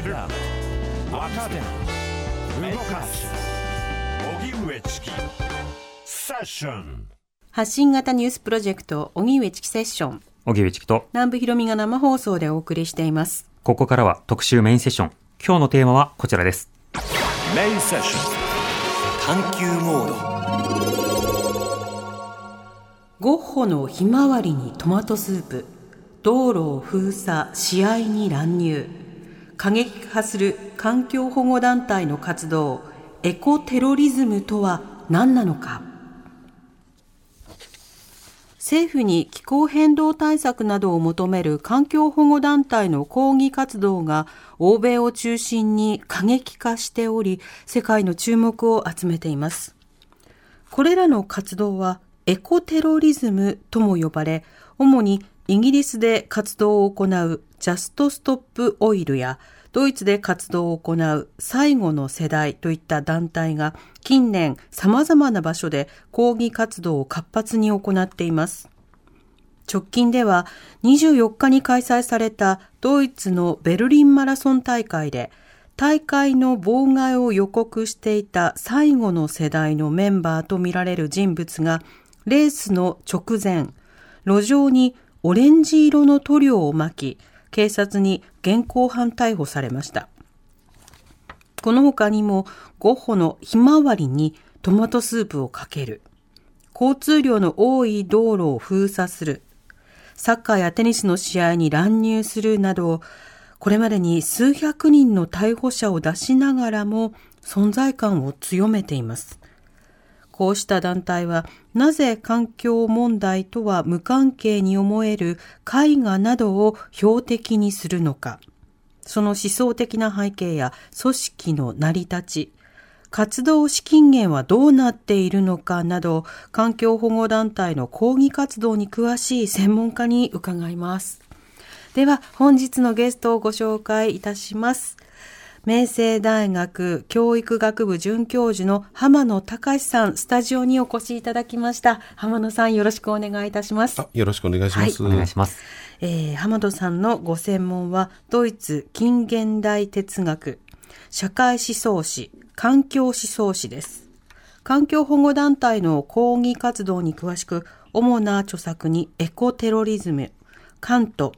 知る。若手動かす。荻上チキ。セッション。発信型ニュースプロジェクト荻上チキセッション。荻上チキと、南部ひろみが生放送でお送りしています。ここからは特集メインセッション。今日のテーマはこちらです。メインセッション。探求モード。ゴッホのひまわりにトマトスープ。道路を封鎖試合に乱入過激化する環境保護団体の活動エコテロリズムとは何なのか。政府に気候変動対策などを求める環境保護団体の抗議活動が欧米を中心に過激化しており世界の注目を集めています。これらの活動はエコテロリズムとも呼ばれ、主にイギリスで活動を行うジャストストップオイルやドイツで活動を行う最後の世代といった団体が近年様々な場所で抗議活動を活発に行っています。直近では24日に開催されたドイツのベルリンマラソン大会で大会の妨害を予告していた最後の世代のメンバーとみられる人物がレースの直前、路上にオレンジ色の塗料をまき、警察に現行犯逮捕されました。この他にもゴッホのひまわりにトマトスープをかける、交通量の多い道路を封鎖する、サッカーやテニスの試合に乱入するなど、これまでに数百人の逮捕者を出しながらも存在感を強めています。こうした団体はなぜ環境問題とは無関係に思える絵画などを標的にするのか、その思想的な背景や組織の成り立ち、活動資金源はどうなっているのかなど、環境保護団体の抗議活動に詳しい専門家に伺います。では、本日のゲストをご紹介いたします。明星大学教育学部准教授の浜野隆さん、スタジオにお越しいただきました。浜野さん、よろしくお願いいたします。あよろしくお願いします。お願いします。えー、浜野さんのご専門は、ドイツ近現代哲学、社会思想史、環境思想史です。環境保護団体の抗議活動に詳しく、主な著作にエコテロリズム、カント、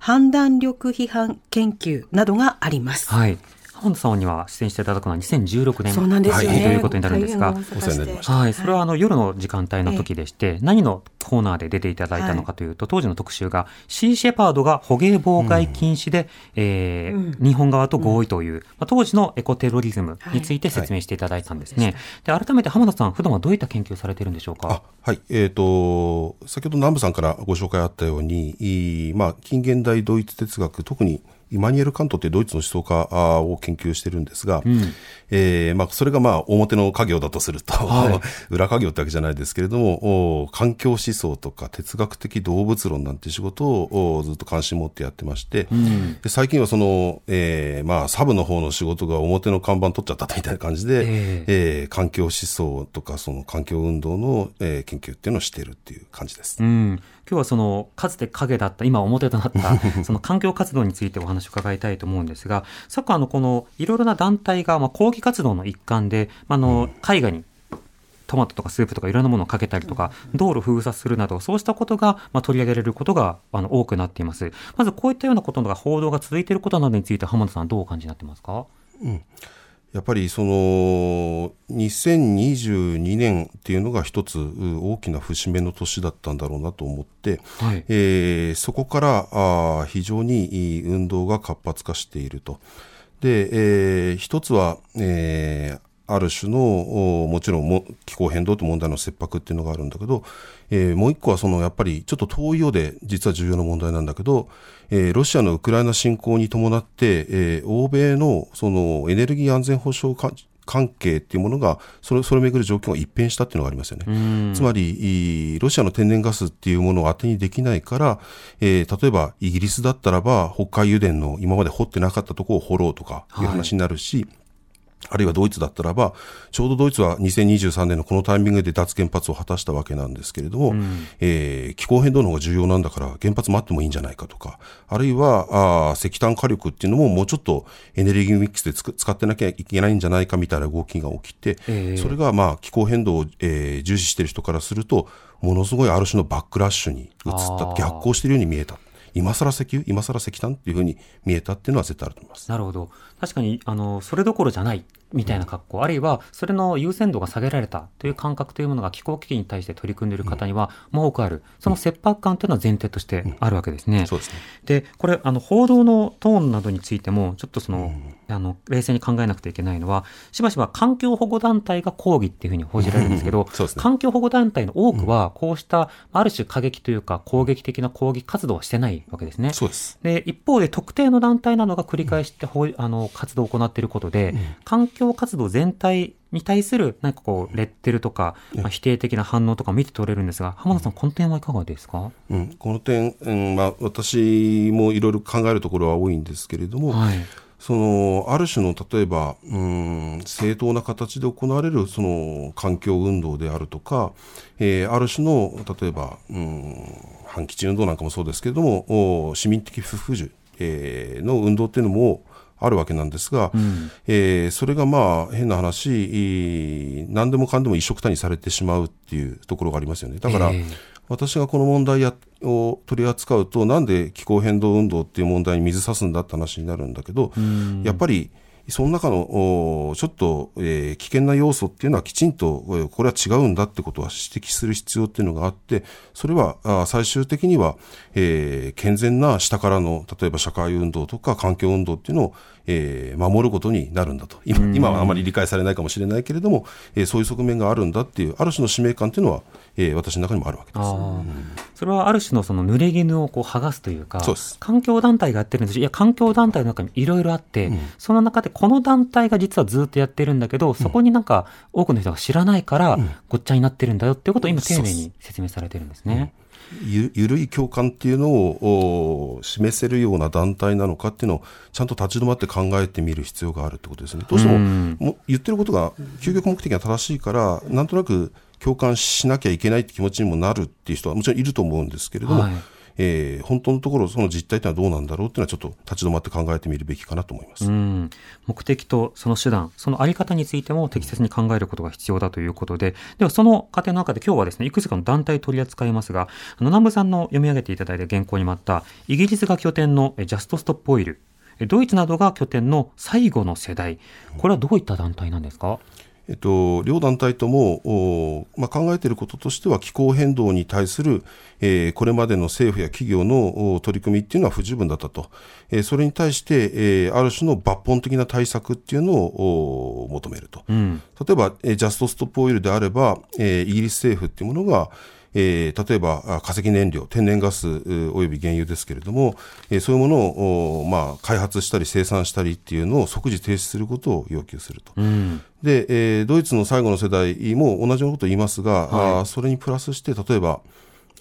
判断力批判研究などがあります。はい。浜田さんには出演していただくのは2016年そうなんですよね。ということになるんですが。はい、それはあの夜の時間帯の時でして、何のコーナーで出ていただいたのかというと、当時の特集が、シー・シェパードが捕鯨妨害禁止で、えー日本側と合意という、まあ、当時のエコテロリズムについて説明していただいたんですね。で、改めて浜田さん、普段はどういった研究をされているんでしょうあかはい。えっ、と、先ほど南部さんからご紹介あったように、まあ、近現代ドイツ哲学、特にイマニュエル・カントっていうドイツの思想家あを研究してるんですが、えーまあ、それがまあ、表の家業だとすると、裏家業ってわけじゃないですけれども、お環境思想とか哲学的動物論なんていう仕事をおずっと関心持ってやってまして、で最近はその、えーまあ、サブの方の仕事が表の看板取っちゃったみたいな感じで、ええ。ー環境思想とかその環境運動の、えー研究っていうのをしているっていう感じです。うん、今日はそのかつて影だった今表となった その環境活動についてお話を伺いたいと思うんですがサッカーのこのいろいろな団体がまあ抗議活動の一環で、まあ、あの絵画にトマトとかスープとかいろんなものをかけたりとか、道路封鎖するなど、そうしたことが、まあ、取り上げられることが、あの、多くなっています。まず、こういったようなことが報道が続いていることなどについて、浜田さん、どうお感じになってますか？やっぱりその2022年っていうのが一つう大きな節目の年だったんだろうなと思って、はいえーそこからあー非常にいい運動が活発化していると。で、えー一つは、えーある種のおもちろんも気候変動という問題の切迫っていうのがあるんだけど、えーもう一個はそのやっぱりちょっと遠いようで実は重要な問題なんだけど、えーロシアのウクライナ侵攻に伴って、えー欧米のそのエネルギー安全保障か関係っていうものがそれそれをめぐる状況が一変したっていうのがありますよね。つまりいロシアの天然ガスっていうものを当てにできないから、えー例えばイギリスだったらば北海油田の今まで掘ってなかったところを掘ろうとかいう話になるし、あるいはドイツだったらば、ちょうどドイツは2023年のこのタイミングで脱原発を果たしたわけなんですけれども、うん、えー、気候変動の方が重要なんだから原発待ってもいいんじゃないかとか、あるいはあ石炭火力っていうのももうちょっとエネルギーミックスで使ってなきゃいけないんじゃないかみたいな動きが起きて、えー、それがまあ気候変動を、えー、重視している人からすると、ものすごいある種のバックラッシュに移った、逆行しているように見えた。今更石油今更石炭っていうふうに見えたっていうのは絶対あると思います。なるほど。確かに、あの、それどころじゃないみたいな格好、あるいはそれの優先度が下げられたという感覚というものが気候危機に対して取り組んでいる方にはもう多くある、その切迫感というのは前提としてあるわけですね。そうですね。でこれあの報道のトーンなどについてもちょっとその、あの冷静に考えなくてはいけないのはしばしば環境保護団体が抗議っていうふうに報じられるんですけど、ね、環境保護団体の多くはこうしたある種過激というか攻撃的な抗議活動はしてないわけですね。そうです。で一方で特定の団体などが繰り返して、あの活動を行っていることで、環境活動全体に対する何かこうレッテルとか、まあ、否定的な反応とか見て取れるんですが浜田さんこの点はいかがですか、うん、この点、うんまあ、私もいろいろ考えるところは多いんですけれども、はい、そのある種の例えば、うん、正当な形で行われるその環境運動であるとか、えー、ある種の例えば、うん、反基地運動なんかもそうですけれども市民的不服従、えー、の運動っていうのもあるわけなんですが、うん、えー、それがまあ変な話、何でもかんでも一色たにされてしまうっていうところがありますよね。だから、えー、私がこの問題やを取り扱うと、なんで気候変動運動っていう問題に水差すんだって話になるんだけど、うん、やっぱり、その中のちょっと、えー、危険な要素っていうのはきちんとこれは違うんだってことは指摘する必要っていうのがあってそれはあ最終的には、えー、健全な下からの例えば社会運動とか環境運動っていうのをえー、守ることになるんだと。今今はあまり理解されないかもしれないけれども、えー、そういう側面があるんだっていうある種の使命感というのは、えー、私の中にもあるわけです、うん、それはある種のその濡れ衣をこう剥がすというか環境団体がやってるんです。いや環境団体の中にいろいろあって、うん、その中でこの団体が実はずっとやってるんだけどそこになんか多くの人が知らないから、ごっちゃになってるんだよっていうことを今丁寧に説明されてるんですね。ゆ緩い共感っていうのを示せるような団体なのかっていうのをちゃんと立ち止まって考えてみる必要があるってことですね。どうしてもも言ってることが究極目的が正しいからなんとなく共感しなきゃいけないって気持ちにもなるっていう人はもちろんいると思うんですけれども、はい。えー、本当のところその実態というのはどうなんだろうというのはちょっと立ち止まって考えてみるべきかなと思います。目的とその手段そのあり方についても適切に考えることが必要だということでではその過程の中で今日はですねいくつかの団体取り扱いますが南部さんの読み上げていただいた原稿にもあったイギリスが拠点のジャストストップオイル。ドイツなどが拠点の最後の世代。これはどういった団体なんですか？えっと、両団体とも、まあ、考えていることとしては気候変動に対する、えー、これまでの政府や企業の取り組みっていうのは不十分だったと、えー、それに対して、えー、ある種の抜本的な対策っていうのを求めると、うん、例えば、えー、ジャストストップオイルであれば、えー、イギリス政府っていうものが、えー、例えば化石燃料、天然ガスおよび原油ですけれども、えー、そういうものを、まあ、開発したり生産したりっていうのを即時停止することを要求すると。うん、で、えー、ドイツの最後の世代も同じようなことを言いますが、はい、あそれにプラスして、例えば、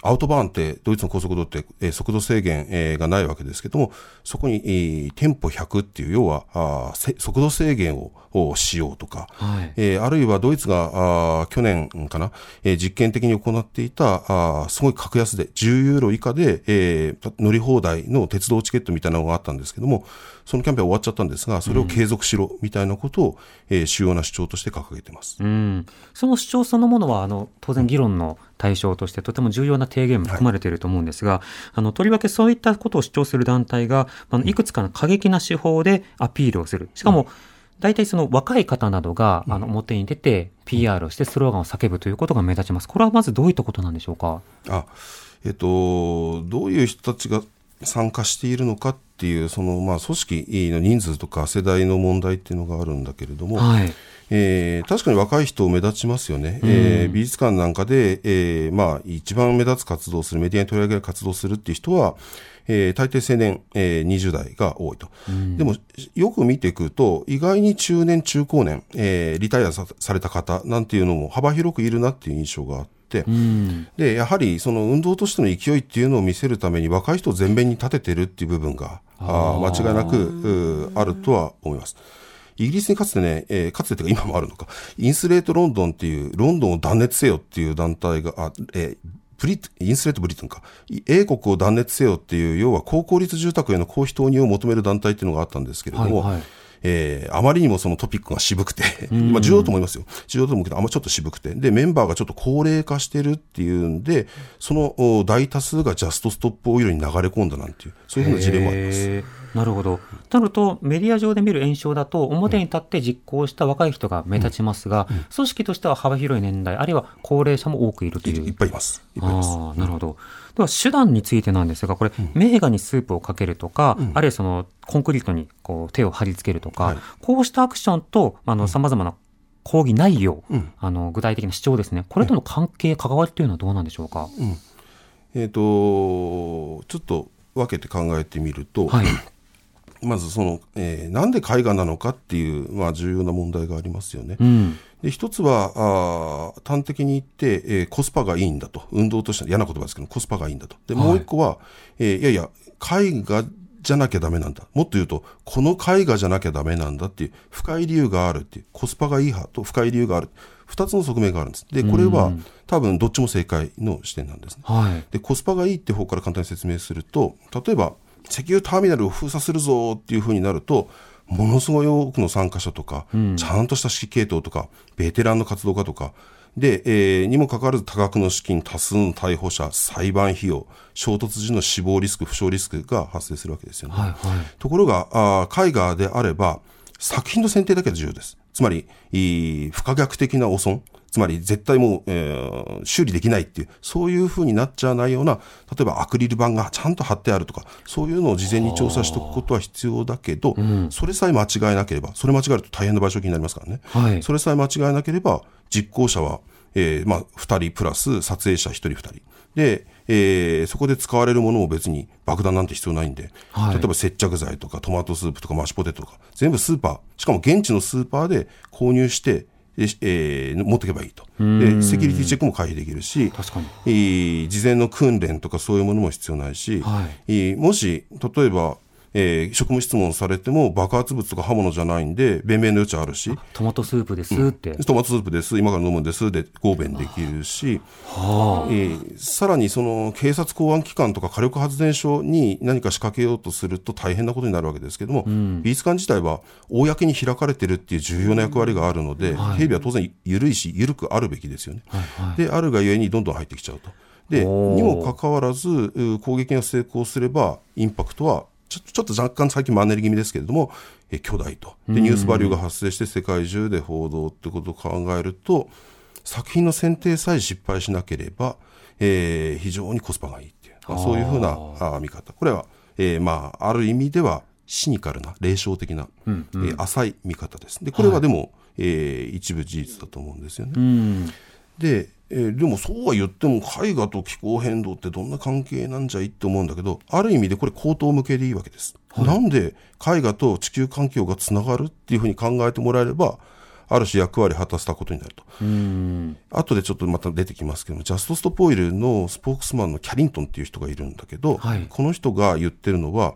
アウトバーンってドイツの高速道路って、えー、速度制限、えー、がないわけですけども、そこに、えー、テンポ100っていう、要はあ速度制限ををしようとか、はい、えー、あるいはドイツがあ去年かな、えー、実験的に行っていたあすごい格安で10ユーロ以下で、えー、乗り放題の鉄道チケットみたいなのがあったんですけども、そのキャンペーンは終わっちゃったんですが、それを継続しろみたいなことを、主要な主張として掲げてます。うん、その主張そのものはあの当然議論の対象としてとても重要な提言も含まれていると思うんですが、はい、あのとりわけそういったことを主張する団体があのいくつかの過激な手法でアピールをする。しかも、大体その若い方などが、あの表に出て PR をしてスローガンを叫ぶということが目立ちます。これはまずどういったことなんでしょうか？あ、えっと、どういう人たちが参加しているのかっていう、そのまあ組織の人数とか世代の問題っていうのがあるんだけれども、はい、えー、確かに若い人目立ちますよね、うん、えー、美術館なんかで、えーまあ、一番目立つ活動する、メディアに取り上げる活動するっていう人は、えー、大抵青年、えー、20代が多いと、うん、でもよく見ていくと、意外に中年、中高年、えー、リタイアされた方なんていうのも幅広くいるなっていう印象があって、うん、でやはりその運動としての勢いっていうのを見せるために、若い人を前面に立ててるっていう部分が、あ間違いなくあるとは思います。イギリスにかつてね、えーかつてというか今もあるのか、インスレートロンドンっていう、ロンドンを断熱せよっていう団体が、あえーブリインスレートブリトンか。い英国を断熱せよっていう、要は高効率住宅への公費投入を求める団体っていうのがあったんですけれども、はいはいえーあまりにもそのトピックが渋くて、まあ重要と思いますよ。重要と思うけど、あんまちょっと渋くて。で、メンバーがちょっと高齢化してるっていうんで、そのお大多数がジャストストップオイルに流れ込んだなんていう、そういうふうな事例もあります。なるほど。となると、メディア上で見る炎症だと、表に立って実行した若い人が目立ちますが、組織としては幅広い年代、あるいは高齢者も多くいるといいう。いっぱいいます。い。ああ、なるほど。では、手段についてなんですが、これ、名画にスープをかけるとか、あるいはその、コンクリートにこう手を貼り付けるとか、はいこうしたアクションと、あの、様々な抗議内容、うんあの、具体的な主張ですね。これとの関係、関わりというのはどうなんでしょうか？えっ、と、ちょっと分けて考えてみると、はい。まずその、えーなんで絵画なのかっていう、まあ、重要な問題がありますよね。うん。で一つはあー端的に言って、えーコスパがいいんだと。運動としては嫌な言葉ですけどコスパがいいんだと。でもう一個は、えーいやいや絵画じゃなきゃダメなんだ。もっと言うとこの絵画じゃなきゃダメなんだっていう深い理由があるっていうコスパがいい派と深い理由がある。二つの側面があるんです。でこれは多分どっちも正解の視点なんですね。はい。でコスパがいいって方から簡単に説明すると例えば石油ターミナルを封鎖するぞっていうふうになるとものすごい多くの参加者とか、ちゃんとした指揮系統とかベテランの活動家とかで、えーにもかかわらず多額の資金多数の逮捕者裁判費用衝突時の死亡リスク負傷リスクが発生するわけですよね。はい。はい。ところがあー絵画であれば作品の選定だけが重要です。つまり不可逆的な汚損つまり絶対もう、えー修理できないっていうそういうふうになっちゃわないような例えばアクリル板がちゃんと貼ってあるとかそういうのを事前に調査しておくことは必要だけど、それさえ間違えなければそれ間違えると大変な賠償金になりますからね、はい。それさえ間違えなければ実行者は、えーまあ、2人プラス撮影者1人2人。で、えーそこで使われるものも別に爆弾なんて必要ないんで、はい。例えば接着剤とかトマトスープとかマッシュポテトとか全部スーパー。しかも現地のスーパーで購入してでえー持っていけばいいと。でセキュリティチェックも回避できるし確かに。えー事前の訓練とかそういうものも必要ないし、はい。えーもし例えば、えー職務質問されても爆発物とか刃物じゃないんで弁明の余地あるしトマトスープですって。トマトスープです今から飲むんですで合弁できるし、えーさらにその警察公安機関とか火力発電所に何か仕掛けようとすると大変なことになるわけですけども、美術館自体は公に開かれてるっていう重要な役割があるので、警備は当然緩いし緩くあるべきですよね。であるがゆえにどんどん入ってきちゃうと。でにもかかわらずう攻撃が成功すればインパクトはちょちょっと若干最近マンネリ気味ですけれども、えー巨大と。でニュースバリューが発生して世界中で報道ってことを考えると作品の選定さえ失敗しなければ、えー非常にコスパがいいっていう、まあ、そういうふうなあー。見方。これは、えーまあ、ある意味ではシニカルな霊障的な、えー浅い見方です。でこれはでも、えー一部事実だと思うんですよね。うん。で、えーでもそうは言っても絵画と気候変動ってどんな関係なんじゃいって思うんだけどある意味でこれ口頭向けでいいわけです、なんで絵画と地球環境がつながるっていうふうに考えてもらえればある種役割を果たしたことになると。うん。後でちょっとまた出てきますけどもジャストストップオイルのスポークスマンのキャリントンっていう人がいるんだけど、はい。この人が言ってるのは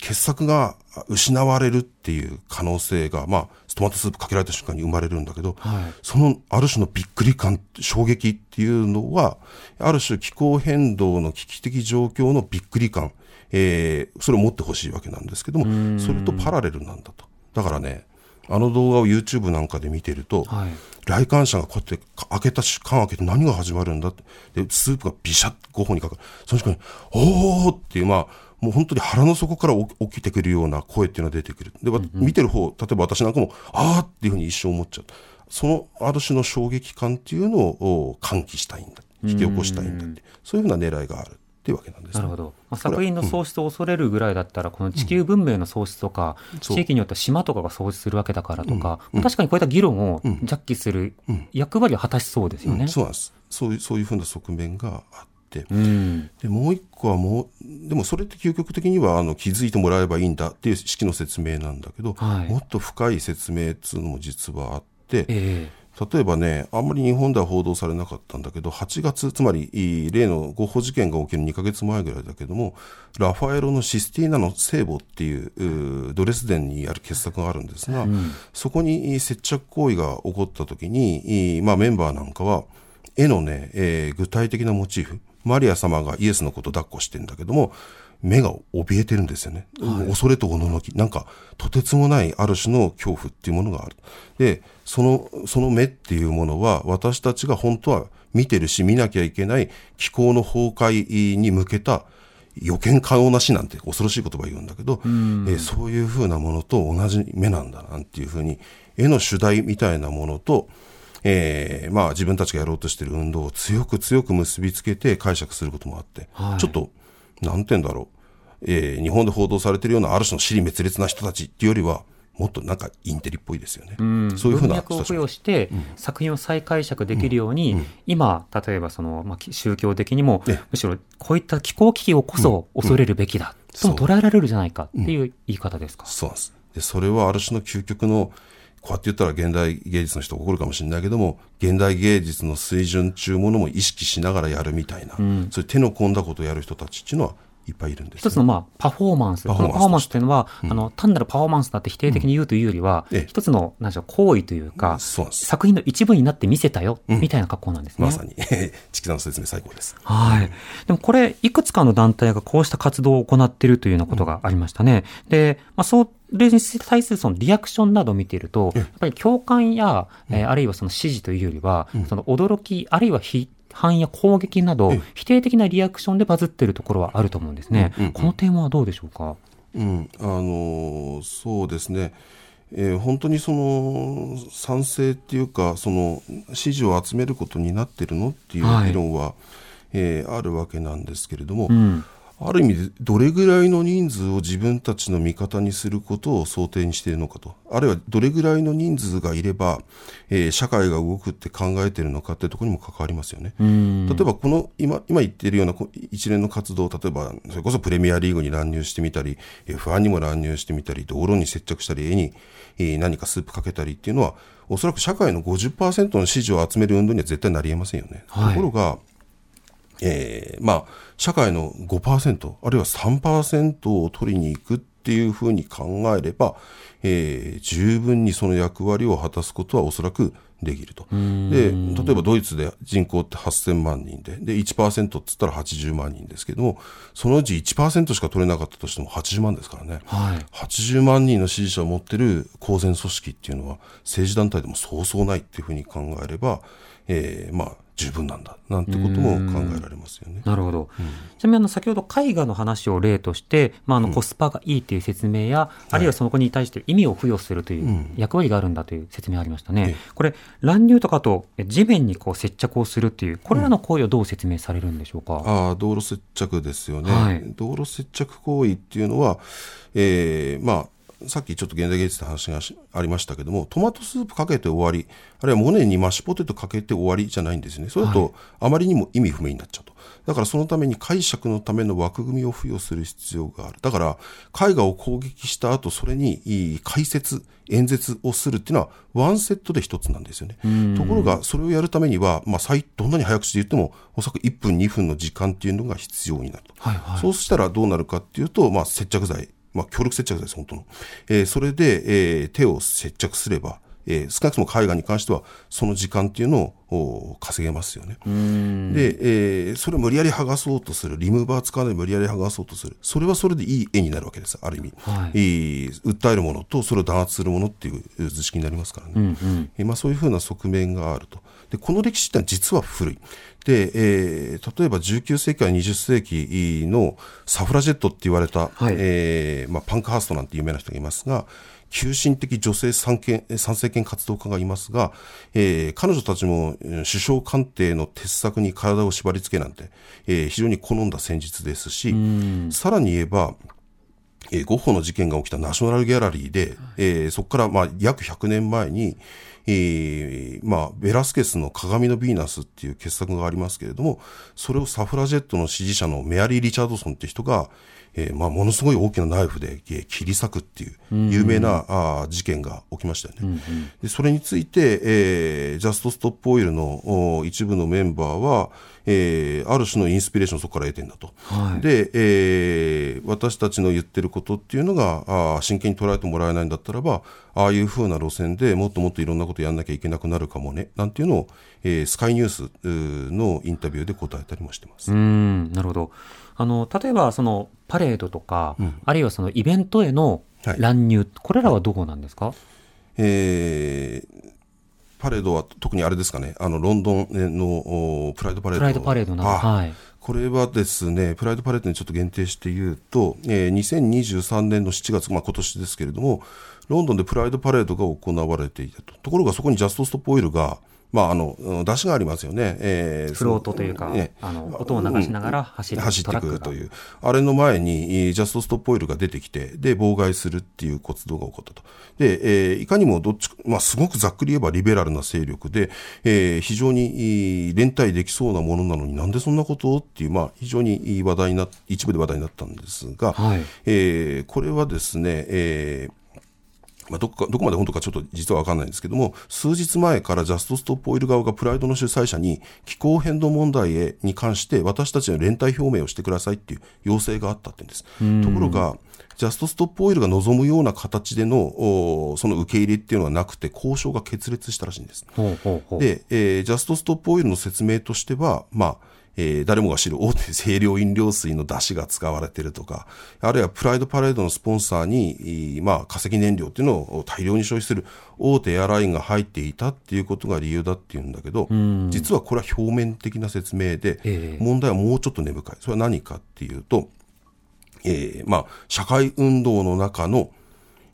傑作が失われるっていう可能性が、まあ、トマトスープかけられた瞬間に生まれるんだけど、はいそのある種のびっくり感、衝撃っていうのは、ある種気候変動の危機的状況のびっくり感、えーそれを持ってほしいわけなんですけども、それとパラレルなんだと。だからね、あの動画を YouTube なんかで見てると、はい。来館者がこうやって開けた瞬間開けて何が始まるんだって。で、スープがビシャッ5本にかかる。その瞬間に、おーっていう、まあ、もう本当に腹の底から起起きてくるような声っていうのが出てくる。で、わ見てる方、例えば私なんかも、あーっていうふうに一瞬思っちゃう。そのある種の衝撃感っていうのを喚起したいんだ。引き起こしたいんだって。そういうふうな狙いがあるっていうわけなんです、ね。なるほど。まあ、作品の喪失を恐れるぐらいだったら、この地球文明の喪失とか、そう地域によっては島とかが喪失するわけだからとか、まあ確かにこういった議論をジャッキする役割を果たしそうですよね。うんそうなんです。そういう、そういうふうな側面があ。うん。でもう一個はもうでもそれって究極的にはあの気づいてもらえばいいんだっていう式の説明なんだけど、はい。もっと深い説明っていうのも実はあってえ例えばね、あんまり日本では報道されなかったんだけど、8月、つまり例の合法事件が起きる2ヶ月前ぐらいだけども、ラファエロのシスティーナの聖母っていうドレスデンにある傑作があるんですが、うん、そこに接着行為が起こった時に、まあ、メンバーなんかは、絵のね、えー、具体的なモチーフ、マリア様がイエスのこと抱っこしてんだけども、目が怯えてるんですよね。はい、恐れとおののき。なんか、とてつもないある種の恐怖っていうものがある。で、その、その目っていうものは、私たちが本当は見てるし、見なきゃいけない気候の崩壊に向けた予見可能な死なんて恐ろしい言葉言うんだけど、えー、そういうふうなものと同じ目なんだなんていうふうに、絵の主題みたいなものと、えー、まあ自分たちがやろうとしている運動を強く強く結びつけて解釈することもあって、はい、ちょっとなんて言うんだろう、えー、日本で報道されているようなある種の尻滅裂な人たちっていうよりは、もっとなんかインテリっぽいですよね。うん、そういうふうな文脈を付与して、作品を再解釈できるように、うん。うん、今、例えばその、まあ、宗教的にも、むしろこういった気候危機をこそ恐れるべきだ、とも捉えられるじゃないかっていう言い方ですか？そうなんです。で、それはある種の究極の、こうやって言ったら現代芸術の人怒るかもしれないけども、現代芸術の水準中ものも意識しながらやるみたいな、そういう手の込んだことをやる人たちっていうのは、いっぱいいるんです、ね、一つのまあパフォーマンス、このパフォーマンスというのは、うん、あの単なるパフォーマンスだって否定的に言うというよりは、うん、一つのなんでしょう行為というか、作品の一部になって見せたよ、みたいな格好なんですね。まさに、チキさんの説明最高です。はい。でもこれ、いくつかの団体がこうした活動を行っているというようなことがありましたね。で、まあ、そうれに対するそのリアクションなどを見ていると、やっぱり共感や、えー、あるいはその支持というよりは、その驚き、あるいは非反や攻撃など、否定的なリアクションでバズっているところはあると思うんですね。うんうんうん、この点はどうでしょうか？うん、あのそうですね。えー、本当にその賛成っていうかその支持を集めることになってるのっていう議論は、はい、えー、あるわけなんですけれども、うん、ある意味でどれぐらいの人数を自分たちの味方にすることを想定にしているのかと、あるいはどれぐらいの人数がいれば、えー、社会が動くって考えているのかっていうところにも関わりますよね。例えばこの今今言っているような一連の活動、例えばそれこそプレミアリーグに乱入してみたり、F1 にも乱入してみたり、道路に接着したり、絵に、えー、何かスープかけたりっていうのは、おそらく社会の50%の支持を集める運動には絶対なりえませんよね。はい、ところが、えー、まあ、社会の5%、あるいは3%を取りに行くっていうふうに考えれば、えー、十分にその役割を果たすことはおそらくできると。で、例えばドイツで人口って8000万人で、で、1%っつったら80万人ですけども、そのうち1%しか取れなかったとしても80万ですからね。はい、80万人の支持者を持ってる公然組織っていうのは政治団体でもそうそうないっていうふうに考えれば、えー、まあ、十分なんだなんてことも考えられますよね。なるほど。うん、ちなみにあの先ほど絵画の話を例として、まあ、あのコスパがいいという説明や、うん、あるいはその子に対して意味を付与するという役割があるんだという説明ありましたね。これ乱入とかと地面にこう接着をするっていうこれらの行為をどう説明されるんでしょうか？あ道路接着ですよね、はい、道路接着行為っていうのは、えー、まあさっきちょっと現代芸術の話がありましたけども、トマトスープかけて終わり、あるいはモネにマッシュポテトかけて終わりじゃないんですね。それだとあまりにも意味不明になっちゃうと。だからそのために解釈のための枠組みを付与する必要がある。だから絵画を攻撃した後、それに解説、演説をするっていうのはワンセットで一つなんですよね。ところが、それをやるためには、まあ、どんなに早口で言っても、おそらく1分、2分の時間っていうのが必要になると。はいはい、そうしたらどうなるかっていうと、まあ、接着剤まあ、協力接着剤です、本当の。えー、それで、えー、手を接着すれば、えー、少なくとも絵画に関しては、その時間っていうのを稼げますよね。で、えー、それを無理やり剥がそうとする、リムーバー使わないで無理やり剥がそうとする。それはそれでいい絵になるわけです、ある意味。はい、えー、訴えるものと、それを弾圧するものっていう図式になりますからね。うんうん、えー、まあ、そういうふうな側面があると。で、この歴史ってのは実は古い。で、えー、例えば19世紀から20世紀のサフラジェットって言われた、はい、えー、まあ、パンクハーストなんて有名な人がいますが、急進的女性参権参政権活動家がいますが、えー、彼女たちも首相官邸の鉄柵に体を縛り付けなんて、えー、非常に好んだ戦術ですし、さらに言えば、えー、ゴッホの事件が起きたナショナルギャラリーで、えー、そこからまあ約100年前に、えーまあ、ベラスケスの鏡のヴィーナスっていう傑作がありますけれども、それをサフラジェットの支持者のメアリー・リチャードソンって人が、えーまあ、ものすごい大きなナイフで、えー切り裂くっていう有名な、あー事件が起きましたよね。でそれについて、えージャスト・ストップ・オイルのお一部のメンバーは、えーある種のインスピレーションをそこから得てんだと。はいで、えー私たちの言ってることっていうのがあー真剣に捉えてもらえないんだったらばああいう風な路線でもっともっといろんなことやんなきゃいけなくなるかもねなんていうのを、えースカイニュースのインタビューで答えたりもしてます。うん、なるほど。あの、例えばそのパレードとか、あるいはそのイベントへのはい乱入、これらはどうなんですか？えーパレードは特にあれですかね、あのロンドンのおプライドパレード。プライドパレードなはい。これはですね、プライドパレードにちょっと限定して言うと、えー2023年の7月、まあ今年ですけれども、ロンドンでプライドパレードが行われていたと。ところがそこにジャストストップオイルが、まああの、うん出しがありますよね。えーフロートというか、ねあの、音を流しながら走ってトラックが。くるという、あれの前に、えージャストストップオイルが出てきて、で、妨害するっていう活動が起こったと。で、えーいかにもどっちか、まあ、すごくざっくり言えばリベラルな勢力で、えー非常にえー連帯できそうなものなのになんでそんなことをっていう、まあ、非常に話題にな、一部で話題になったんですが、はいえーこれはですね、えーまあ、どこかどこまで本当かちょっと実は分かんないんですけども、数日前からジャストストップオイル側がプライドの主催者に気候変動問題へに関して私たちの連帯表明をしてくださいっていう要請があったってんです。ところが、ジャストストップオイルが望むような形でのおその受け入れっていうのはなくて、交渉が決裂したらしいんです。ほうほうほう。で、えージャストストップオイルの説明としては、まあ、えー誰もが知る大手 清涼飲料水の出汁が使われているとか、あるいはプライドパレードのスポンサーに、えーまあ、化石燃料っていうのを大量に消費する大手エアラインが入っていたっていうことが理由だっていうんだけど、実はこれは表面的な説明で、ええ問題はもうちょっと根深い。それは何かっていうと、えーまあ、社会運動の中の、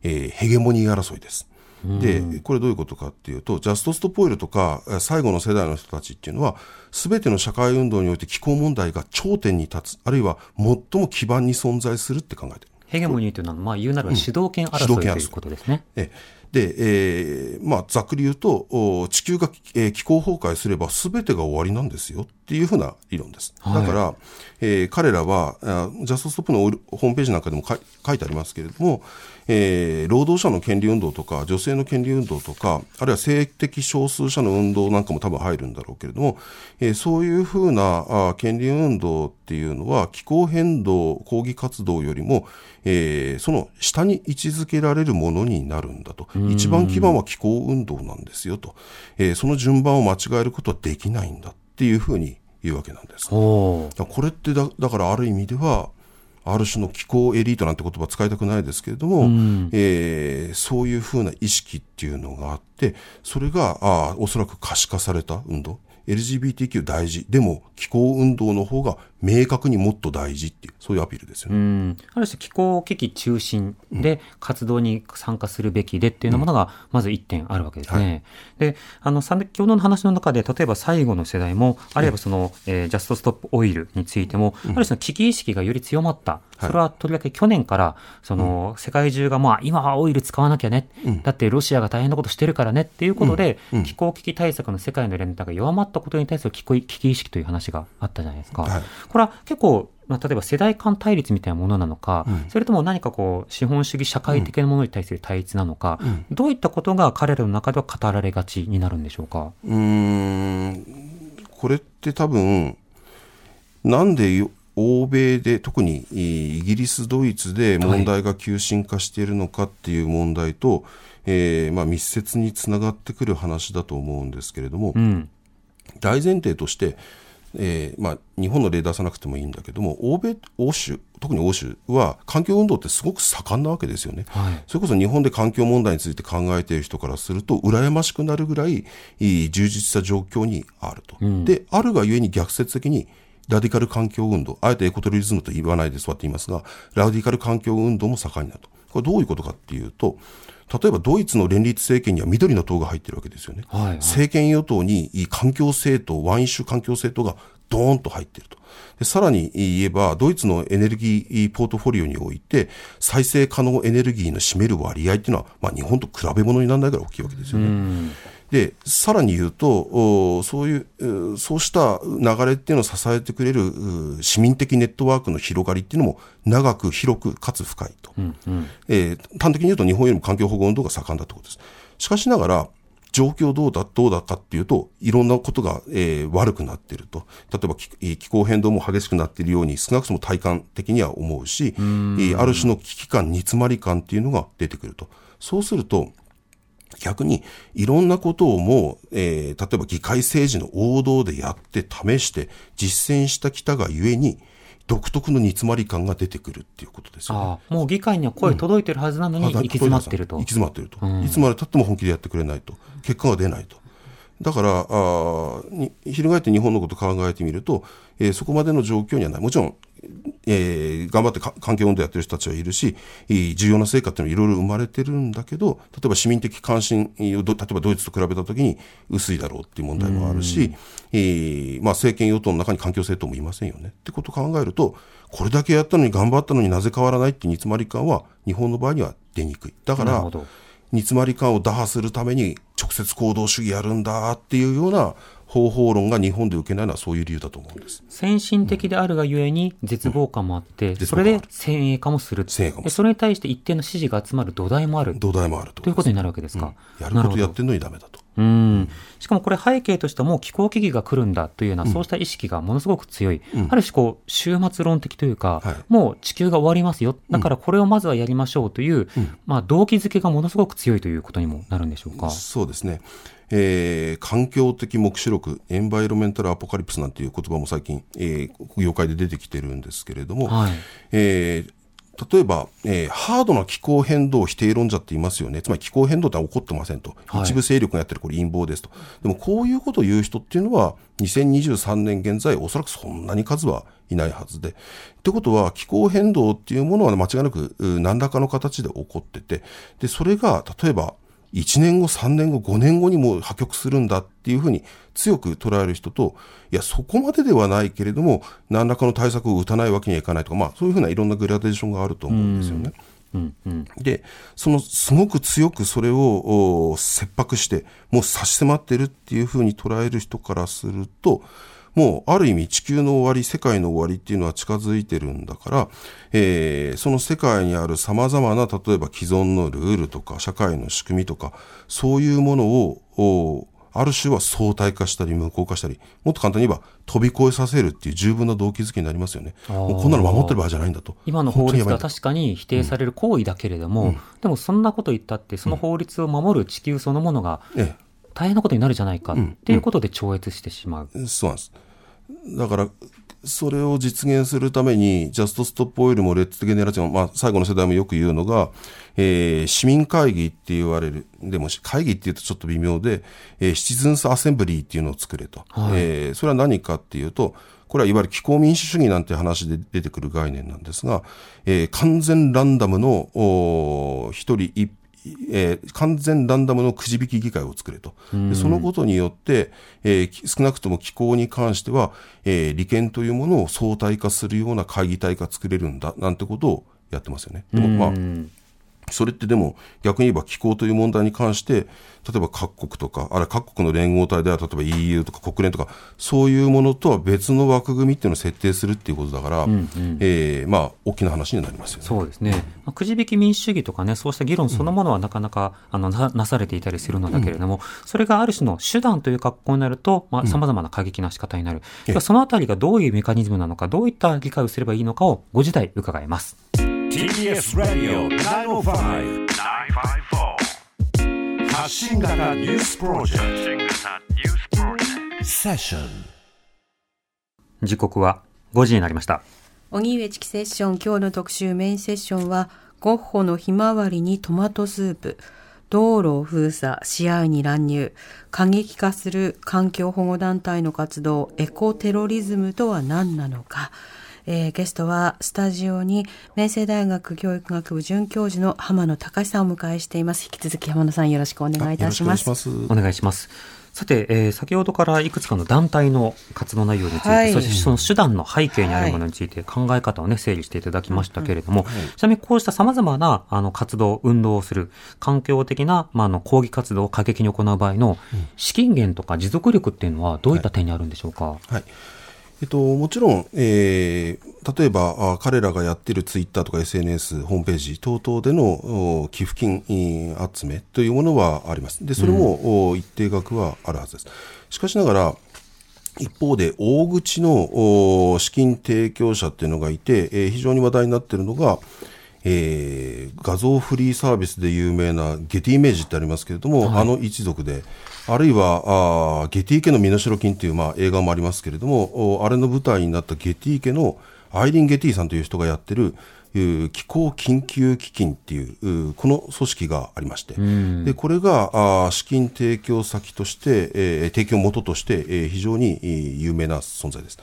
えーヘゲモニー争いです。で、これどういうことかっていうと、ジャストストップオイルとか、えー最後の世代の人たちっていうのは、すべての社会運動において気候問題が頂点に立つ、あるいは最も基盤に存在するって考えてる。ヘゲモニーというのは、まあ言うならば主導権争いいということですね。え。で、えーまあ、ざっくり言うと、お地球が、えー気候崩壊すれば全てが終わりなんですよっていうふうな理論です。はいだから、えー彼らは、あジャストストップのホームページなんかでも書い書いてありますけれども、えー労働者の権利運動とか、女性の権利運動とか、あるいは性的少数者の運動なんかも多分入るんだろうけれども、えーそういうふうなあ権利運動っていうのは、気候変動抗議活動よりも、えーその下に位置づけられるものになるんだと。一番基盤は気候運動なんですよと。えーその順番を間違えることはできないんだっていうふうに言うわけなんです。これってだだからある意味ではある種の気候エリートなんて言葉使いたくないですけれども、えーそういうふうな意識っていうのがあってそれがあーおそらく可視化された運動。LGBTQ 大事。でも気候運動の方が明確にもっと大事っていうそういうアピールですよね。うん、ある種気候危機中心で活動に参加するべきでっていうようなものがまず一点あるわけですね。で、あの、先ほどの話の中で、例えば最後の世代も、あるいはその、えージャストストップオイルについても、ある種の危機意識がより強まった。それはとりわけ去年から、その、世界中がまあ、今はオイル使わなきゃね。だってロシアが大変なことしてるからねっていうことで、気候危機対策の世界の連帯が弱まったことに対する危機危機意識という話があったじゃないですか。はいこれは結構、まあ、例えば世代間対立みたいなものなのか、それとも何かこう、資本主義社会的なものに対する対立なのか、どういったことが彼らの中では語られがちになるんでしょうか？うーんこれって多分なんでよ欧米で特にイギリスドイツで問題が急進化しているのかっていう問題と、えーまあ、密接につながってくる話だと思うんですけれども、うん。大前提として、えーまあ、日本の例出さなくてもいいんだけども欧米欧州特に欧州は環境運動ってすごく盛んなわけですよね、はい。それこそ日本で環境問題について考えている人からすると羨ましくなるぐらい充実した状況にあると、であるがゆえに逆説的にラディカル環境運動あえてエコトリズムと言わないで座って言いますがラディカル環境運動も盛んになるとこれどういうことかっていうと例えばドイツの連立政権には緑の党が入ってるわけですよね。はいはい政権与党に環境政党、ワイン種環境政党がドーンと入っていると。でさらに言えば、ドイツのエネルギーポートフォリオにおいて、再生可能エネルギーの占める割合っていうのは、まあ、日本と比べ物にならないぐらい大きいわけですよね。でさらに言うとそういうそうした流れっていうのを支えてくれる市民的ネットワークの広がりっていうのも長く広くかつ深いと、うんうん、えー、端的に言うと日本よりも環境保護運動が盛んだということですしかしながら状況どうだ、どうだかっていうと、いろんなことが、えー、悪くなっていると。例えば気候変動も激しくなっているように、少なくとも体感的には思うし、うある種の危機感、煮詰まり感っていうのが出てくると。そうすると、逆にいろんなことをもう、えー、例えば議会政治の王道でやって試して実践したきたがゆえに、独特の煮詰まり感が出てくるっていうことですよ、ね、もう議会には声届いてるはずなのに、行き詰まってると。行き詰まってると、うん。いつまでたっても本気でやってくれないと。結果が出ないと。だからあ翻って日本のことを考えてみると、えー、そこまでの状況にはない。もちろん、えー、頑張って環境運動やってる人たちはいるし、重要な成果っていうのはいろいろ生まれてるんだけど、例えば市民的関心、例えばドイツと比べたときに薄いだろうっていう問題もあるし、えー、まあ政権与党の中に環境政党もいませんよね。ってことを考えると、これだけやったのに頑張ったのになぜ変わらないっていう煮詰まり感は日本の場合には出にくい。だから、煮詰まり感を打破するために直接行動主義やるんだっていうような方法論が日本で受けないのはそういう理由だと思うんです。先進的であるがゆえに絶望感もあって、うん、それで先鋭化もする。先鋭化もそれに対して一定の支持が集まる土台もある。土台もあるということになるわけですか。うん、やることやってるのにダメだと。うん。しかもこれ背景としてはもう気候危機が来るんだというような、そうした意識がものすごく強い。うん、ある種こう、終末論的というか、はい、もう地球が終わりますよ。だからこれをまずはやりましょうという、まあ動機づけがものすごく強いということにもなるんでしょうか。そうですね。えー、環境的目視録、エンバイロメンタルアポカリプスなんていう言葉も最近、えー、業界で出てきてるんですけれども、はい、えー例えば、えー、ハードな気候変動否定論者って言いますよね。つまり気候変動って起こってませんと。はい、一部勢力がやってるこれ陰謀ですと。でもこういうことを言う人っていうのは、2023年現在おそらくそんなに数はいないはずで。ってことは気候変動っていうものは間違いなく何らかの形で起こってて、で、それが例えば1年後、3年後、5年後にも破局するんだっていうふうに強く捉える人と、いや、そこまでではないけれども、何らかの対策を打たないわけにはいかないとか、まあ、そういうふうないろんなグラデーションがあると思うんですよね。うんうん、で、そのすごく強くそれを切迫して、もう差し迫ってるっていうふうに捉える人からすると、もうある意味地球の終わり、世界の終わりっていうのは近づいてるんだから、えー、その世界にある様々な、例えば既存のルールとか、社会の仕組みとか、そういうものを、ある種は相対化したり無効化したり、もっと簡単に言えば飛び越えさせるっていう十分な動機づけになりますよね。もうこんなの守ってる場合じゃないんだと。今の法律が確かに否定される行為だけれども、うん、でもそんなこと言ったって、その法律を守る地球そのものが、大変なことになるじゃないかっていうことで超越してしまう。うんうん、そうなんです。だから、それを実現するために、ジャストストップオイルもレッツゲネラチョン、まあ、最後の世代もよく言うのが、えー、市民会議って言われる。でも、会議って言うとちょっと微妙で、えー、シチズンスアセンブリーっていうのを作れと。はい、えー、それは何かっていうと、これはいわゆる気候民主主義なんて話で出てくる概念なんですが、えー、完全ランダムの一人一えー、完全ランダムのくじ引き議会を作れと。でそのことによって、えー、少なくとも気候に関しては、えー、利権というものを相対化するような会議体が作れるんだ、なんてことをやってますよね。でも、まあ、それってでも逆に言えば気候という問題に関して例えば各国とかあれ各国の連合体では例えば EU とか国連とかそういうものとは別の枠組みっていうのを設定するっていうことだから、うんうん、えー、まあ大きな話になりますよね。そうですね。まあ、くじ引き民主主義とかねそうした議論そのものはなかなか、あのななされていたりするのだけれども、うん、それがある種の手段という格好になるとさまざ、まな過激な仕方になる。うん、そのあたりがどういうメカニズムなのかどういった理解をすればいいのかをご自体伺います。TBS ラディオ905-954発信型ニュースプロジェクトセッション時刻は5時になりました。荻上チキセッション。今日の特集メインセッションはゴッホのひまわりにトマトスープ。道路を封鎖、試合に乱入、過激化する環境保護団体の活動、エコテロリズムとは何なのか、えー、ゲストはスタジオに明星大学教育学部准教授の浜野隆さんをお迎えしています。引き続き浜野さんよろしくお願いいたします。お願いします。さて、えー、先ほどからいくつかの団体の活動内容について、はい、そしてその手段の背景にあるものについて考え方をね、整理していただきましたけれども、はい、ちなみにこうした様々なあの活動、運動をする、環境的な、まあ、あの抗議活動を過激に行う場合の資金源とか持続力っていうのはどういった点にあるんでしょうか？はい、はいえっと、もちろん、えー、例えばあ彼らがやっているツイッターとか SNS、ホームページ等々での寄付金集めというものはあります。で、それも、一定額はあるはずです。しかしながら、一方で大口の資金提供者っていうのがいて、えー、非常に話題になっているのが、えー、画像フリーサービスで有名なゲティイメージってありますけれども、はい、あの一族で、あるいはあゲティ家の身代金という、まあ、映画もありますけれども、あれの舞台になったゲティ家のアイリン・ゲティさんという人がやってる気候緊急基金っていうこの組織がありまして、でこれが資金提供先として、えー、提供元として、えー、非常に有名な存在です。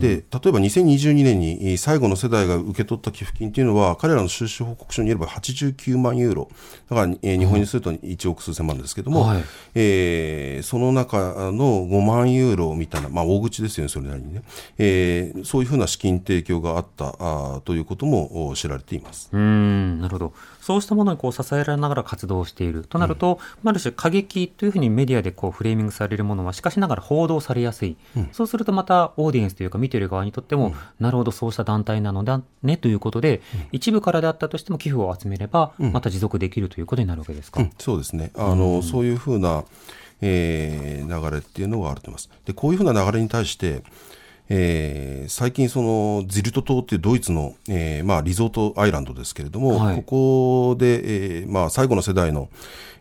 で例えば2022年に最後の世代が受け取った寄付金というのは彼らの収支報告書によれば89万ユーロ。だから、えー、日本にすると1億数千万ですけども、はい、えー、その中の5万ユーロみたいな、まあ、大口ですよねそれなりにね、えー、そういうふうな資金提供があったあということも知られています。うんなるほど。そうしたものにこう支えられながら活動しているとなると、うん、ある種過激というふうにメディアでこうフレーミングされるものはしかしながら報道されやすい、うん、そうするとまたオーディエンスというか見ている側にとっても、うん、なるほどそうした団体なのだねということで、一部からであったとしても寄付を集めればまた持続できるということになるわけですか、そうですね。あの、そういうふうな、えー、流れっていうのがあると思います。でこういうふうな流れに対してえー、最近そのズルト島っていうドイツの、えーまあ、リゾートアイランドですけれども、はい、ここで、えーまあ、最後の世代の、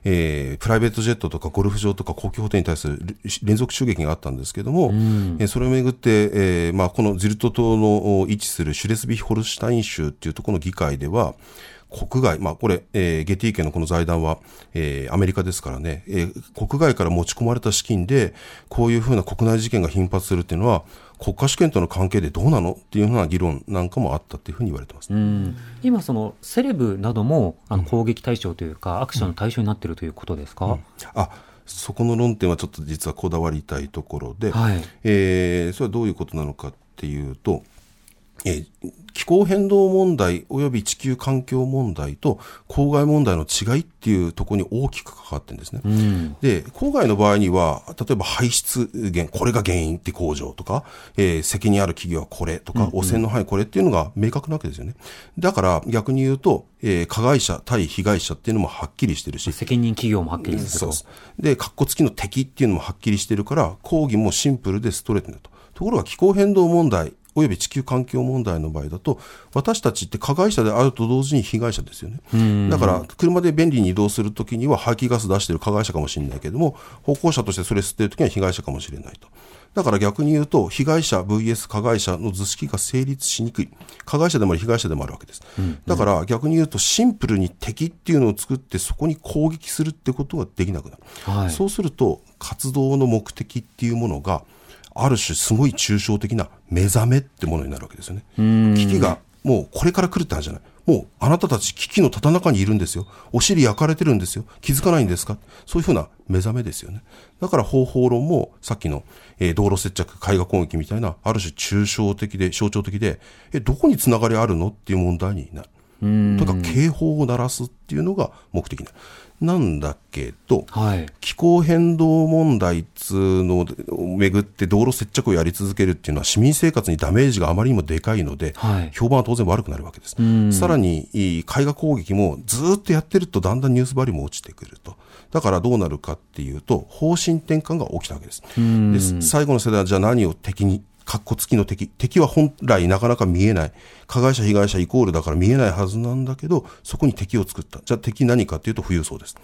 えー、プライベートジェットとかゴルフ場とか公共ホテルに対する連続襲撃があったんですけれども、うん、えー、それをめぐって、えーまあ、このズルト島の位置するシュレスビ・ホルシュタイン州っていうところの議会では、国外、まあ、これ、えー、ゲティ家のこの財団は、えー、アメリカですからね、えー、国外から持ち込まれた資金で、こういうふうな国内事件が頻発するっていうのは、国家主権との関係でどうなのっていうような議論なんかもあったというふうに言われてます、今、そのセレブなどもあの攻撃対象というか、うん、アクションの対象になっているということですか、うん、あそこの論点はちょっと実はこだわりたいところで、はい、えー、それはどういうことなのかっていうと、えー、気候変動問題及び地球環境問題と公害問題の違いっていうところに大きく関わってるんですね。うん、で、公害の場合には、例えば排出源、これが原因って工場とか、えー、責任ある企業はこれとか、汚染の範囲これっていうのが明確なわけですよね。だから逆に言うと、えー、加害者対被害者っていうのもはっきりしてるし。責任企業もはっきりしてる。そうです。で、格好付きの敵っていうのもはっきりしてるから、抗議もシンプルでストレートだと。ところが気候変動問題および地球環境問題の場合だと、私たちって加害者であると同時に被害者ですよね。だから、車で便利に移動するときには排気ガス出してる加害者かもしれないけれども、歩行者としてそれ吸ってるときには被害者かもしれないと。だから逆に言うと、被害者 VS 加害者の図式が成立しにくい。加害者でもあり、被害者でもあるわけです。だから逆に言うと、シンプルに敵っていうのを作って、そこに攻撃するってことができなくなる。はい、そうすると、活動の目的っていうものが、ある種すごい抽象的な目覚めってものになるわけですよね。危機がもうこれから来るって話じゃない。もうあなたたち危機のただ中にいるんですよ。お尻焼かれてるんですよ。気づかないんですか？そういうふうな目覚めですよね。だから方法論もさっきの、えー、道路接着、絵画攻撃みたいな、ある種抽象的で象徴的で、え、どこにつながりあるの？っていう問題になる。とにかく警報を鳴らすっていうのが目的になる。なんだけど、はい、気候変動問題っつうのをめぐって道路接着をやり続けるっていうのは市民生活にダメージがあまりにもでかいので、はい、評判は当然悪くなるわけです。さらに、絵画攻撃もずっとやってるとだんだんニュースバリューも落ちてくると。だからどうなるかっていうと、方針転換が起きたわけです。で最後の世代はじゃあ何を敵にかっこつきの敵。敵は本来なかなか見えない。加害者、被害者イコールだから見えないはずなんだけど、そこに敵を作った。じゃあ敵何かっていうと富裕層です。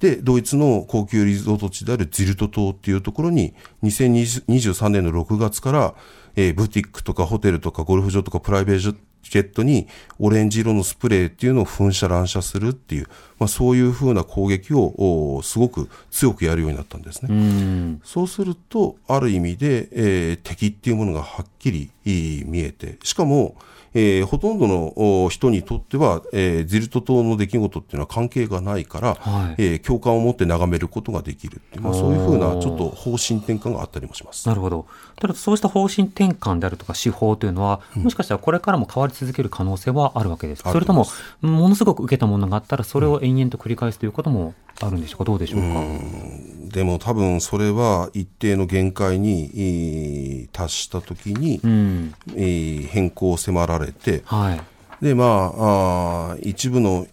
で、ドイツの高級リゾート地であるジルト島っていうところに、2023年の6月から、えー、ブティックとかホテルとかゴルフ場とかプライベートケットにオレンジ色のスプレーっていうのを噴射乱射するっていう、まあ、そういうふうな攻撃をすごく強くやるようになったんですね。そうすると、ある意味で、えー、敵っていうものがはっきり見えて、しかも、えーほとんどのお人にとっては、えーゼルト島の出来事っていうのは関係がないから、はいえー共感を持って眺めることができるっていう、まあ、そういうふうなちょっと方針転換があったりもします。なるほど。ただそうした方針転換であるとか手法というのは、もしかしたらこれからも変わり続ける可能性はあるわけです。かあるそれともと、ものすごく受けたものがあったら、それを延々と繰り返すということもあるんでしょうか？どうでしょうか、でも多分それは一定の限界にえー達したときに、変更を迫られて、はい。で、まあ、あー一部の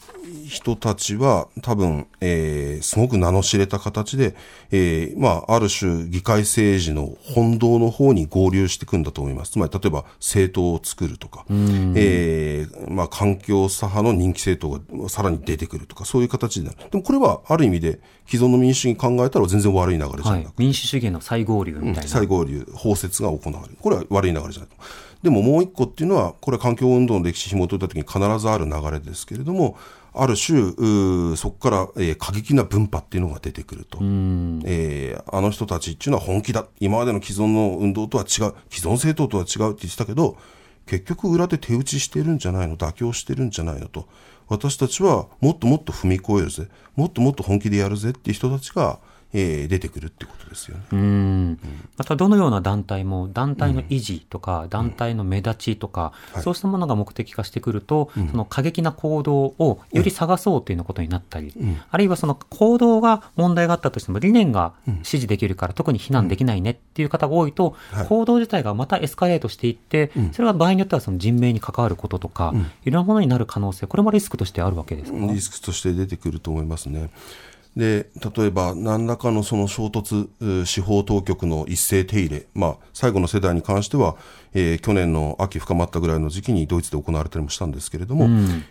人たちは多分、えーすごく名の知れた形で、えーまあ、ある種議会政治の本道の方に合流していくんだと思います。つまり、例えば政党を作るとか、えーまあ、環境左派の人気政党がさらに出てくるとか、そういう形になる。でもこれはある意味で既存の民主主義考えたら全然悪い流れじゃはないくて、民主主義の再合流みたいな。再合流、包摂が行われる。これは悪い流れじゃないと。でももう一個っていうのは、これは環境運動の歴史紐解いたときに必ずある流れですけれども、ある種、そこから、えー過激な分派っていうのが出てくると。えーあの人たちっていうのは本気だ。今までの既存の運動とは違う。既存政党とは違うって言ってたけど、結局裏で手打ちしてるんじゃないの？妥協してるんじゃないのと。私たちはもっともっと踏み越えるぜ。もっともっと本気でやるぜっていう人たちが、えー出てくるってことですよね。うん。またどのような団体も団体の維持とか、団体の目立ちとか、そうしたものが目的化してくると、その過激な行動をより探そうというようなことになったり、あるいはその行動が問題があったとしても理念が支持できるから特に非難できないねっていう方が多いと、はい。行動自体がまたエスカレートしていって、それが場合によってはその人命に関わることとか、いろんなものになる可能性これもリスクとしてあるわけですか、リスクとして出てくると思いますね。で例えば何らかのその衝突、司法当局の一斉手入れ、まあ、最後の世代に関しては、えー去年の秋深まったぐらいの時期にドイツで行われたりもしたんですけれども、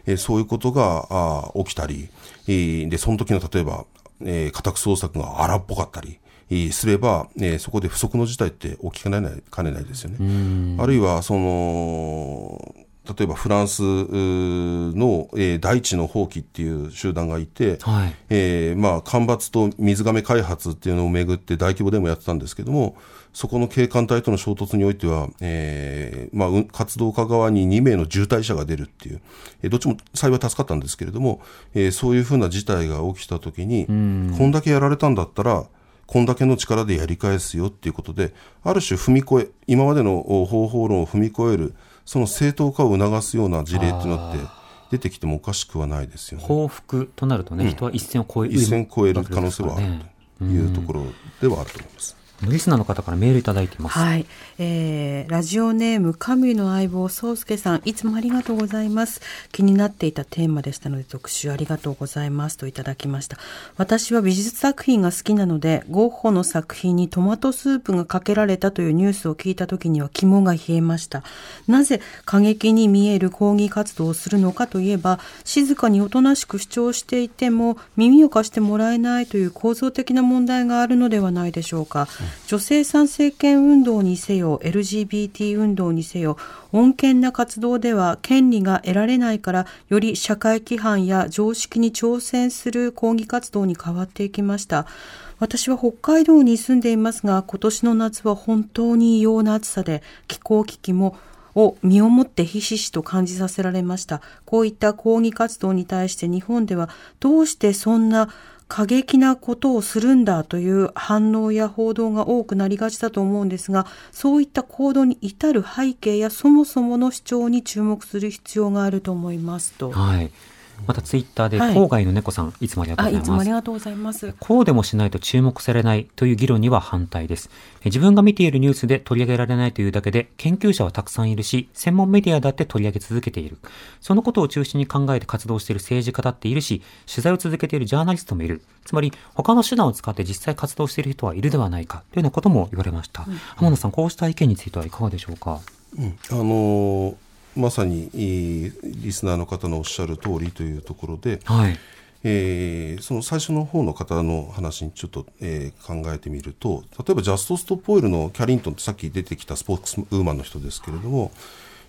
えーそういうことがあー起きたり、えーでその時の例えば、えー家宅捜索が荒っぽかったり、えーすれば、えーそこで不測の事態って起きかねないかねないですよね。あるいはその例えばフランスの、えー大地の放棄っていう集団がいて、はい。えーまあ、干ばつと水がめ開発っていうのをめぐって大規模デモやってたんですけども、そこの警官隊との衝突においては、えーまあ、うん活動家側に2名の重体者が出るっていう、えーどっちも幸い助かったんですけれども、えーそういうふうな事態が起きたときに、こんだけやられたんだったら、こんだけの力でやり返すよっていうことで、ある種踏み越え、今までのお方法論を踏み越える、その正当化を促すような事例っていうのって出てきてもおかしくはないですよね。報復となるとね、人は一線を越え一線超える可能性はあるというところではあると思います。リスナーの方からメールいただいてます。はい、えーラジオネーム神の相棒宗介さん。いつもありがとうございます。気になっていたテーマでしたので特集ありがとうございます。といただきました。私は美術作品が好きなのでゴッホの作品にトマトスープがかけられたというニュースを聞いた時には肝が冷えました。なぜ過激に見える抗議活動をするのかといえば静かにおとなしく主張していても耳を貸してもらえないという構造的な問題があるのではないでしょうか、女性参政権運動にせよ LGBT 運動にせよ穏健な活動では権利が得られないからより社会規範や常識に挑戦する抗議活動に変わっていきました私は北海道に住んでいますが今年の夏は本当に異様な暑さで気候危機もを身をもってひしひしと感じさせられました。こういった抗議活動に対して日本ではどうしてそんな過激なことをするんだという反応や報道が多くなりがちだと思うんですが、そういった行動に至る背景やそもそもの主張に注目する必要があると思いますと。はい。またツイッターで、はい郊外の猫さん、いつもありがとうございます。ありがとうございます。こうでもしないと注目されないという議論には反対です。え自分が見ているニュースで取り上げられないというだけで、研究者はたくさんいるし、専門メディアだって取り上げ続けている。そのことを中心に考えて活動している政治家だっているし、取材を続けているジャーナリストもいる。つまり、他の手段を使って実際活動している人はいるではないか、というようなことも言われました。浜野さん、こうした意見についてはいかがでしょうか？あのーまさにリスナーの方のおっしゃる通りというところで、はい。えーその最初の方の方の話にちょっと、えー考えてみると例えばジャスト・ストップオイルのキャリントンってさっき出てきたスポーツウーマンの人ですけれども、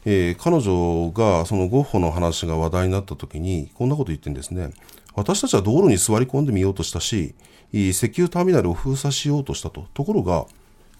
えー彼女がそのゴッホの話が話題になった時にこんなこと言ってるんですね私たちは道路に座り込んでみようとしたし石油ターミナルを封鎖しようとしたとところが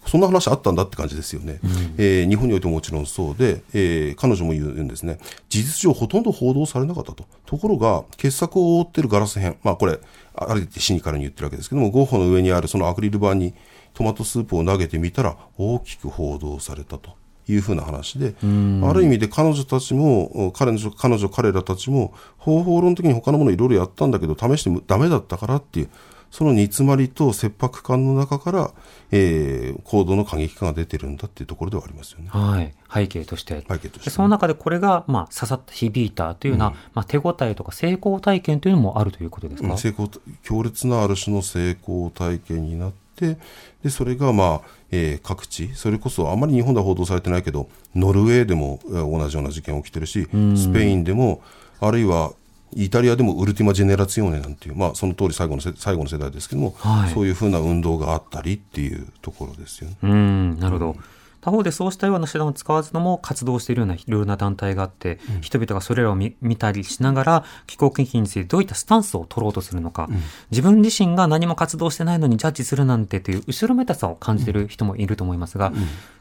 そんな話あったんだって感じですよね、うん、えー、日本においてももちろんそうで、えー、彼女も言うんですね、事実上ほとんど報道されなかったと。ところが、傑作を覆っているガラス片、まあこれ、あれってシニカルに言ってるわけですけども、ゴッホの上にあるそのアクリル板にトマトスープを投げてみたら、大きく報道されたと。いうふうな話で、ある意味で彼女たちも、彼女、彼女、彼らたちも、方法論的に他のものいろいろやったんだけど、試してもダメだったからっていう、その煮詰まりと切迫感の中から、えー、行動の過激化が出てるんだっていうところではありますよね。はい。背景として。背景として、その中でこれが、まあ、刺さった、響いたというような、うん、まあ、手応えとか成功体験というのもあるということですか、成功、強烈なある種の成功体験になって、で、それが、まあ、えー、各地、それこそあまり日本では報道されてないけど、ノルウェーでも同じような事件起きてるし、スペインでも、あるいはイタリアでもウルティマ・ジェネラツィオネなんていう、まあ、その通り最後の最後の世代ですけども、はい、そういうふうな運動があったりっていうところですよね。うんなるほど、他方でそうしたような手段を使わずとも活動しているようないろいろな団体があって、うん、人々がそれらを見たりしながら気候危機についてどういったスタンスを取ろうとするのか、うん、自分自身が何も活動してないのにジャッジするなんてという後ろめたさを感じている人もいると思いますが、うん、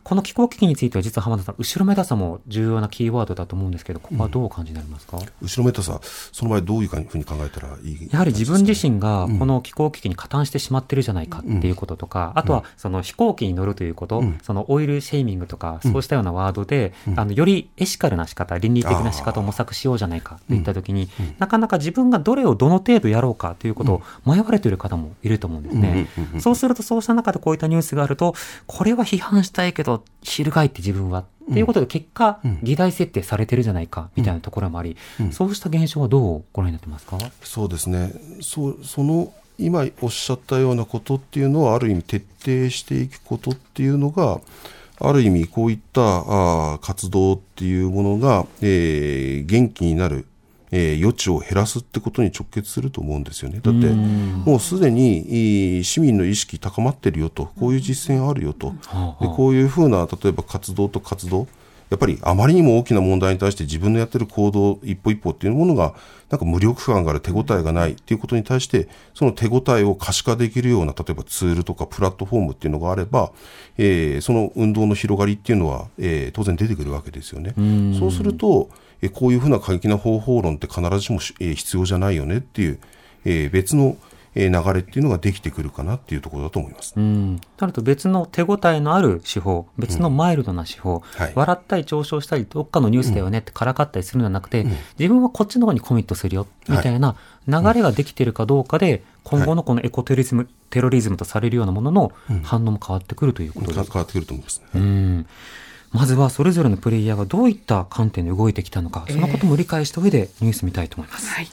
この気候危機については実は浜田さん後ろめたさも重要なキーワードだと思うんですけどここはどうお感じになりますか、後ろめたさその場合どういうふうに考えたらいいやはり自分自身がこの気候危機に加担してしまってるじゃないかっていうこととか、あとはその飛行機に乗るということ、そのオイルシェーミングとかそうしたようなワードで、うん、あのよりエシカルな仕方倫理的な仕方を模索しようじゃないかといったときに、うん、なかなか自分がどれをどの程度やろうかということを迷われている方もいると思うんですね。そうするとそうした中でこういったニュースがあるとこれは批判したいけど翻って自分はっていうことで結果、議題設定されてるじゃないかみたいなところもあり、そうした現象はどうご覧になってますか？そうですね。そその今おっしゃったようなことっていうのはある意味徹底していくことっていうのがある意味こういったあ活動っていうものが、えー、元気になる、えー、余地を減らすってことに直結すると思うんですよね。だってもうすでに市民の意識高まってるよとこういう実践あるよと。でこういうふうな例えば活動と活動やっぱりあまりにも大きな問題に対して自分のやってる行動一歩一歩っていうものがなんか無力感がある手応えがないっていうことに対してその手応えを可視化できるような例えばツールとかプラットフォームっていうのがあれば、えー、その運動の広がりっていうのは、えー、当然出てくるわけですよね。そうすると、えー、こういうふうな過激な方法論って必ずしも、えー、必要じゃないよねっていう、えー、別のえ流れっていうのができてくるかなっていうところだと思います。うん。なると別の手応えのある手法、別のマイルドな手法、うんはい、笑ったり嘲笑したり、どっかのニュースだよねってからかったりするのではなくて、うん、自分はこっちの方にコミットするよ、みたいな流れができているかどうかで、今後のこのエコテロリズム、テロリズムとされるようなものの反応も変わってくるということで。すか、うん、変わってくると思いますね。うん。まずはそれぞれのプレイヤーがどういった観点で動いてきたのか、そのことも理解した上でニュース見たいと思います。はい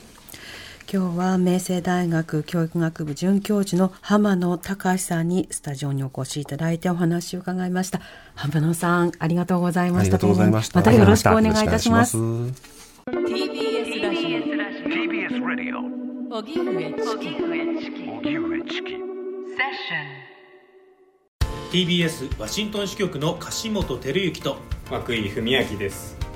今日は明星大学教育学部准教授の浜野隆さんにスタジオにお越しいただいてお話を伺いました。浜野さんありがとうございました。また。よろしくお願いいたします。TBS ラジオ TBS ラジオ荻上チキ荻上チキセッション TBS ワシントン支局の樫本照之と涌井文明です